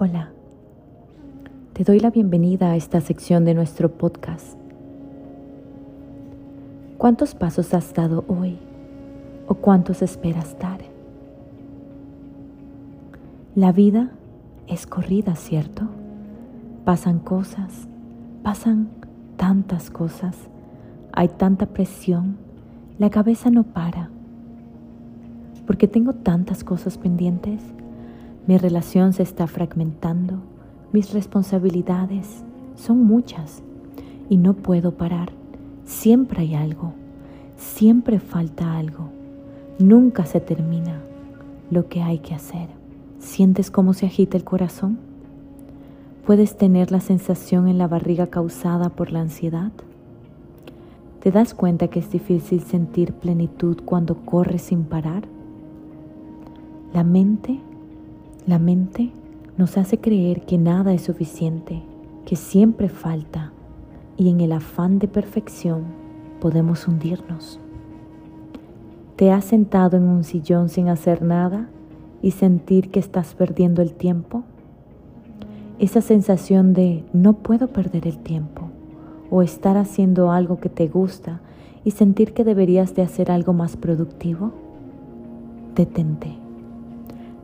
Hola, te doy la bienvenida a esta sección de nuestro podcast. ¿Cuántos pasos has dado hoy o cuántos esperas dar? La vida es corrida, ¿cierto? Pasan cosas, pasan tantas cosas, hay tanta presión, la cabeza no para. Porque tengo tantas cosas pendientes mi relación se está fragmentando, mis responsabilidades son muchas y no puedo parar. Siempre hay algo, siempre falta algo, nunca se termina lo que hay que hacer. ¿Sientes cómo se agita el corazón? ¿Puedes tener la sensación en la barriga causada por la ansiedad? ¿Te das cuenta que es difícil sentir plenitud cuando corres sin parar? La mente la mente nos hace creer que nada es suficiente, que siempre falta y en el afán de perfección podemos hundirnos. ¿Te has sentado en un sillón sin hacer nada y sentir que estás perdiendo el tiempo? Esa sensación de no puedo perder el tiempo o estar haciendo algo que te gusta y sentir que deberías de hacer algo más productivo? Detente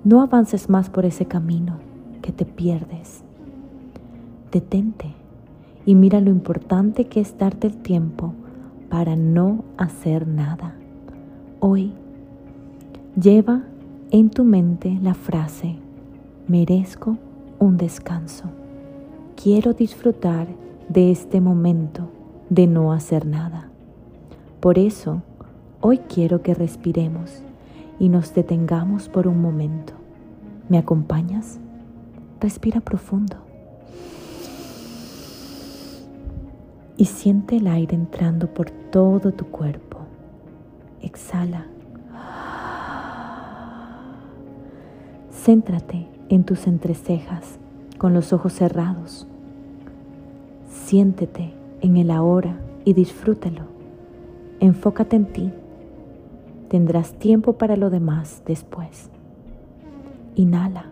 no avances más por ese camino que te pierdes. Detente y mira lo importante que es darte el tiempo para no hacer nada. Hoy lleva en tu mente la frase, merezco un descanso. Quiero disfrutar de este momento de no hacer nada. Por eso, hoy quiero que respiremos y nos detengamos por un momento. ¿Me acompañas? Respira profundo. Y siente el aire entrando por todo tu cuerpo. Exhala. Céntrate en tus entrecejas con los ojos cerrados. Siéntete en el ahora y disfrútalo. Enfócate en ti Tendrás tiempo para lo demás después. Inhala.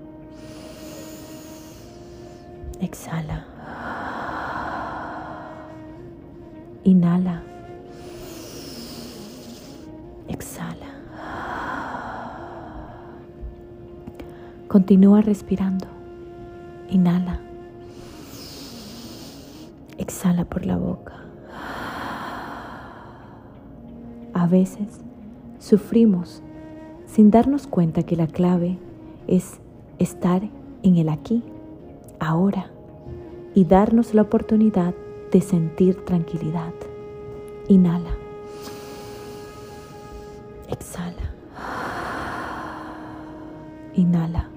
Exhala. Inhala. Exhala. Continúa respirando. Inhala. Exhala por la boca. A veces Sufrimos sin darnos cuenta que la clave es estar en el aquí, ahora, y darnos la oportunidad de sentir tranquilidad. Inhala. Exhala. Inhala.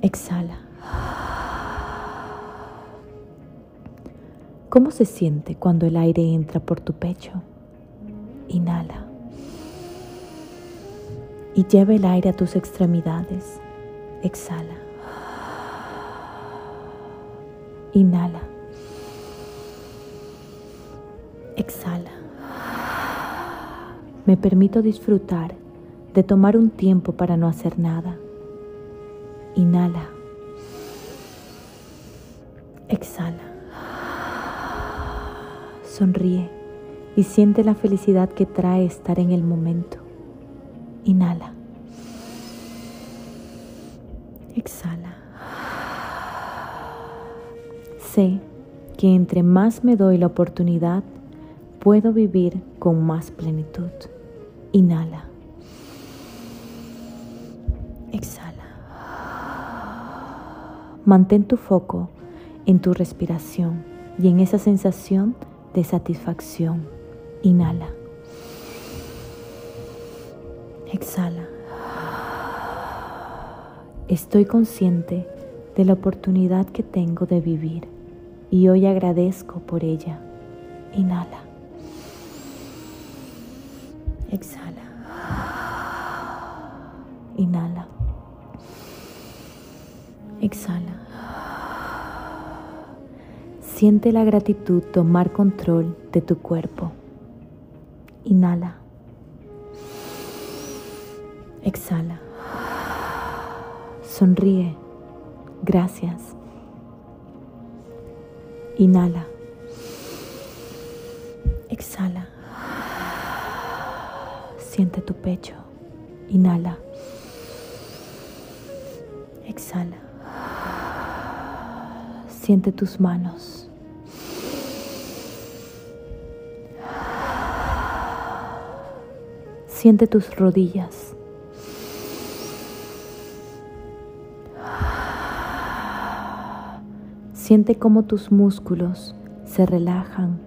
Exhala. ¿Cómo se siente cuando el aire entra por tu pecho? Inhala. Y lleva el aire a tus extremidades. Exhala. Inhala. Exhala. Me permito disfrutar de tomar un tiempo para no hacer nada. Inhala. Exhala. Sonríe y siente la felicidad que trae estar en el momento. Inhala. Exhala. Sé que entre más me doy la oportunidad, puedo vivir con más plenitud. Inhala. Exhala. Mantén tu foco en tu respiración y en esa sensación de satisfacción Inhala. Exhala. Estoy consciente de la oportunidad que tengo de vivir y hoy agradezco por ella. Inhala. Exhala. Inhala. Exhala. Siente la gratitud tomar control de tu cuerpo. Inhala. Exhala. Sonríe. Gracias. Inhala. Exhala. Siente tu pecho. Inhala. Exhala. Siente tus manos. Siente tus rodillas. Siente cómo tus músculos se relajan.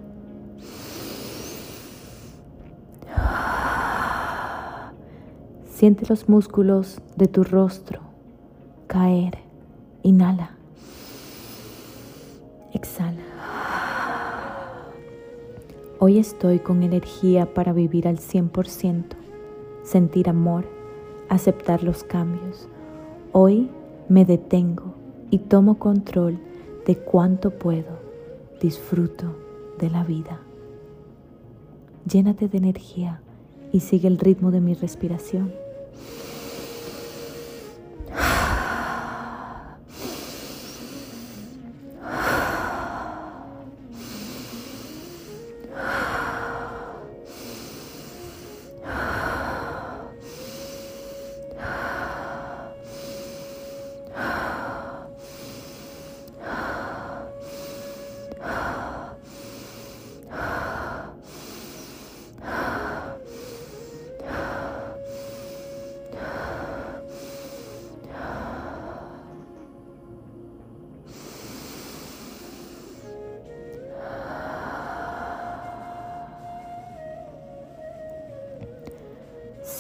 Siente los músculos de tu rostro caer. Inhala. Exhala. Hoy estoy con energía para vivir al 100%, sentir amor, aceptar los cambios. Hoy me detengo y tomo control de cuánto puedo, disfruto de la vida. Llénate de energía y sigue el ritmo de mi respiración.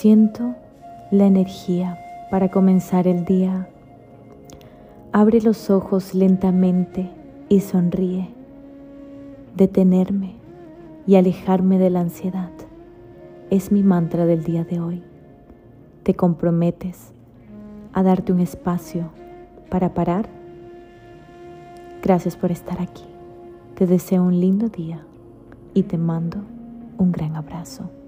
Siento la energía para comenzar el día. Abre los ojos lentamente y sonríe. Detenerme y alejarme de la ansiedad es mi mantra del día de hoy. ¿Te comprometes a darte un espacio para parar? Gracias por estar aquí. Te deseo un lindo día y te mando un gran abrazo.